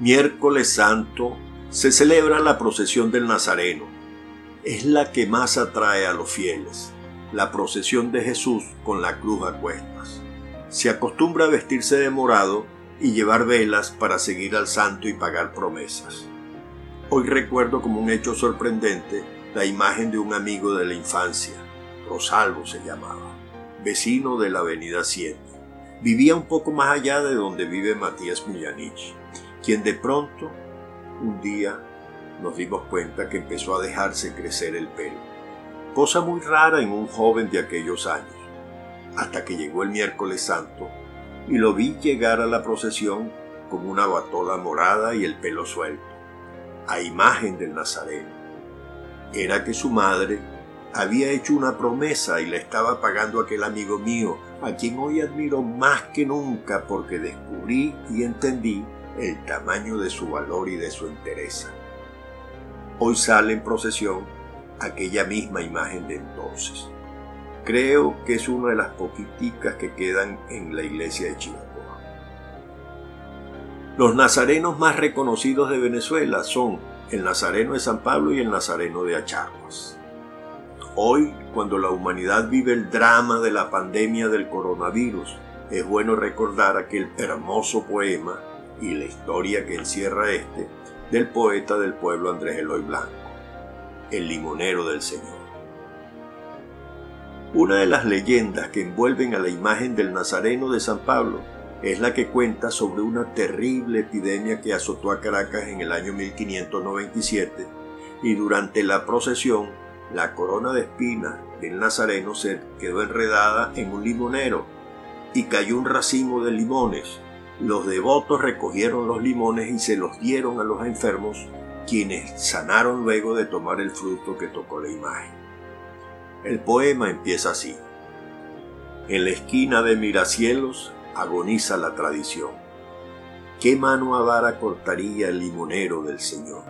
Miércoles Santo se celebra la procesión del Nazareno. Es la que más atrae a los fieles, la procesión de Jesús con la cruz a cuestas. Se acostumbra a vestirse de morado y llevar velas para seguir al santo y pagar promesas. Hoy recuerdo como un hecho sorprendente la imagen de un amigo de la infancia, Rosalvo se llamaba, vecino de la avenida 7. Vivía un poco más allá de donde vive Matías Millanich quien de pronto, un día, nos dimos cuenta que empezó a dejarse crecer el pelo. Cosa muy rara en un joven de aquellos años, hasta que llegó el miércoles santo y lo vi llegar a la procesión con una batola morada y el pelo suelto, a imagen del Nazareno. Era que su madre había hecho una promesa y le estaba pagando aquel amigo mío, a quien hoy admiro más que nunca porque descubrí y entendí el tamaño de su valor y de su entereza. Hoy sale en procesión aquella misma imagen de entonces. Creo que es una de las poquiticas que quedan en la iglesia de Chihuahua. Los nazarenos más reconocidos de Venezuela son el Nazareno de San Pablo y el Nazareno de Achaguas. Hoy, cuando la humanidad vive el drama de la pandemia del coronavirus, es bueno recordar aquel hermoso poema y la historia que encierra este del poeta del pueblo Andrés Eloy Blanco, el limonero del Señor. Una de las leyendas que envuelven a la imagen del Nazareno de San Pablo es la que cuenta sobre una terrible epidemia que azotó a Caracas en el año 1597 y durante la procesión la corona de espinas del Nazareno se quedó enredada en un limonero y cayó un racimo de limones los devotos recogieron los limones y se los dieron a los enfermos, quienes sanaron luego de tomar el fruto que tocó la imagen. El poema empieza así. En la esquina de Miracielos agoniza la tradición. ¿Qué mano avara cortaría el limonero del Señor?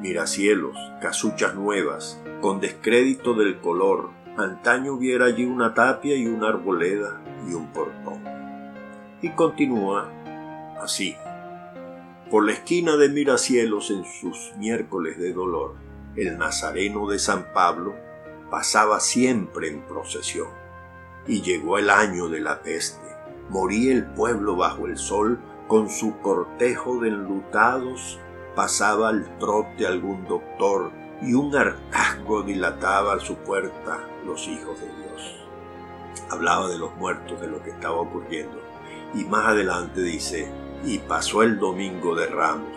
Miracielos, casuchas nuevas, con descrédito del color, antaño hubiera allí una tapia y una arboleda y un portón. Y continúa así. Por la esquina de Miracielos en sus miércoles de dolor, el Nazareno de San Pablo pasaba siempre en procesión. Y llegó el año de la peste. Moría el pueblo bajo el sol, con su cortejo de enlutados pasaba al trote algún doctor y un hartazgo dilataba a su puerta los hijos de Dios. Hablaba de los muertos, de lo que estaba ocurriendo. Y más adelante dice, y pasó el domingo de ramos,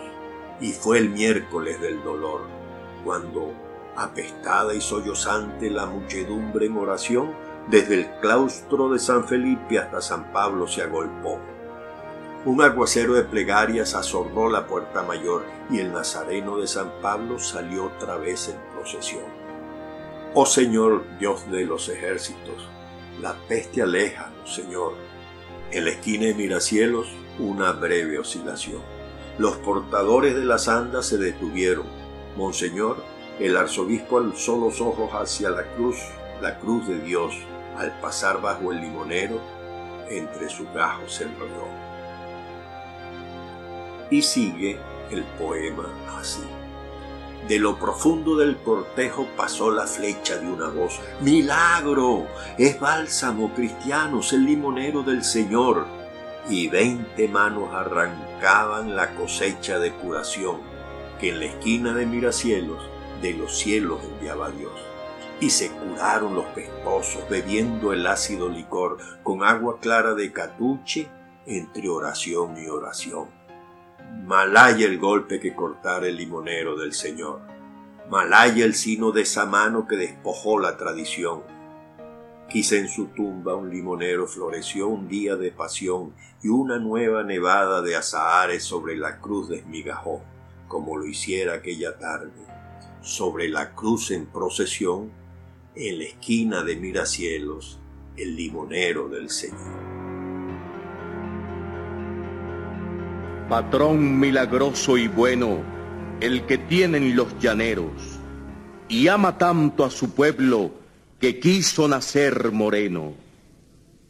y fue el miércoles del dolor, cuando, apestada y sollozante la muchedumbre en oración, desde el claustro de San Felipe hasta San Pablo se agolpó. Un aguacero de plegarias azorró la puerta mayor y el nazareno de San Pablo salió otra vez en procesión. Oh Señor, Dios de los ejércitos, la peste aleja, Señor. En la esquina de Miracielos una breve oscilación. Los portadores de las andas se detuvieron. Monseñor, el arzobispo alzó los ojos hacia la cruz, la cruz de Dios, al pasar bajo el limonero, entre sus gajos se enrolló. Y sigue el poema así. De lo profundo del cortejo pasó la flecha de una voz. ¡Milagro! Es bálsamo, cristianos, el limonero del Señor y veinte manos arrancaban la cosecha de curación que en la esquina de Miracielos de los cielos enviaba Dios. Y se curaron los pestosos bebiendo el ácido licor con agua clara de catuche entre oración y oración. Malaya el golpe que cortara el limonero del Señor. Malaya el sino de esa mano que despojó la tradición Quizá en su tumba un limonero floreció un día de pasión y una nueva nevada de azahares sobre la cruz desmigajó, como lo hiciera aquella tarde, sobre la cruz en procesión, en la esquina de Miracielos, el limonero del Señor. Patrón milagroso y bueno, el que tienen los llaneros, y ama tanto a su pueblo, que quiso nacer moreno.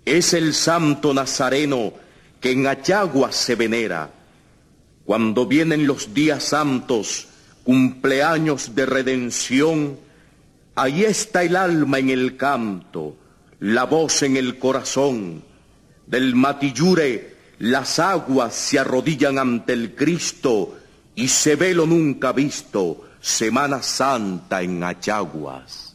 Es el santo nazareno que en Ayagua se venera. Cuando vienen los días santos, cumpleaños de redención, ahí está el alma en el canto, la voz en el corazón. Del matillure las aguas se arrodillan ante el Cristo y se ve lo nunca visto, Semana Santa en Achaguas.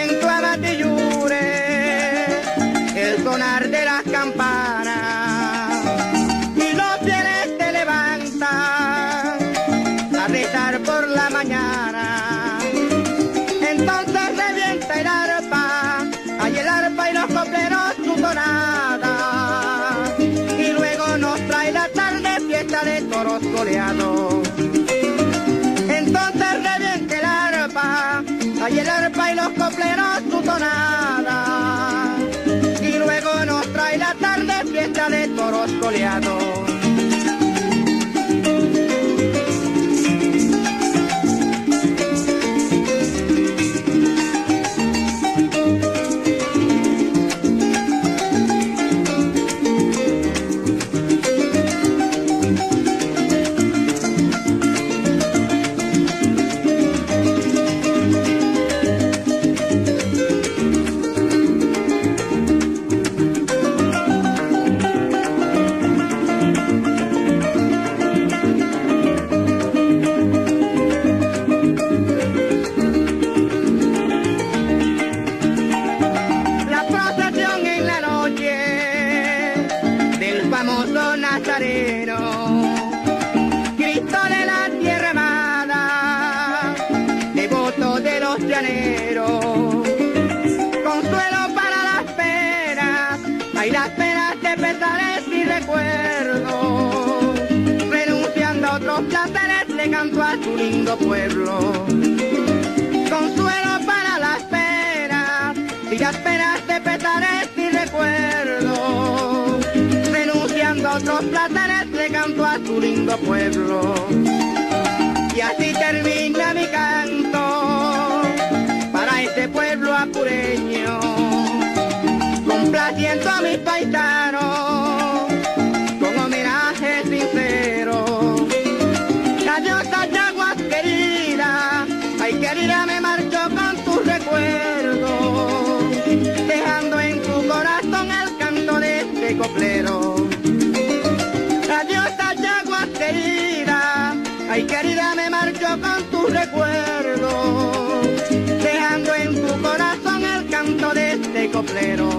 fiesta de toros coleados. Hay el arpa y los copleros su tonada. Y luego nos trae la tarde fiesta de toros coleados. su lindo pueblo. Consuelo para las penas, y las penas de pesares y recuerdo. Renunciando a otros placeres, le canto a su lindo pueblo. Y así termina mi canto para este pueblo apureño, complaciendo a mis paisanos ay querida me marcho con tu recuerdo, dejando en tu corazón el canto de este coplero.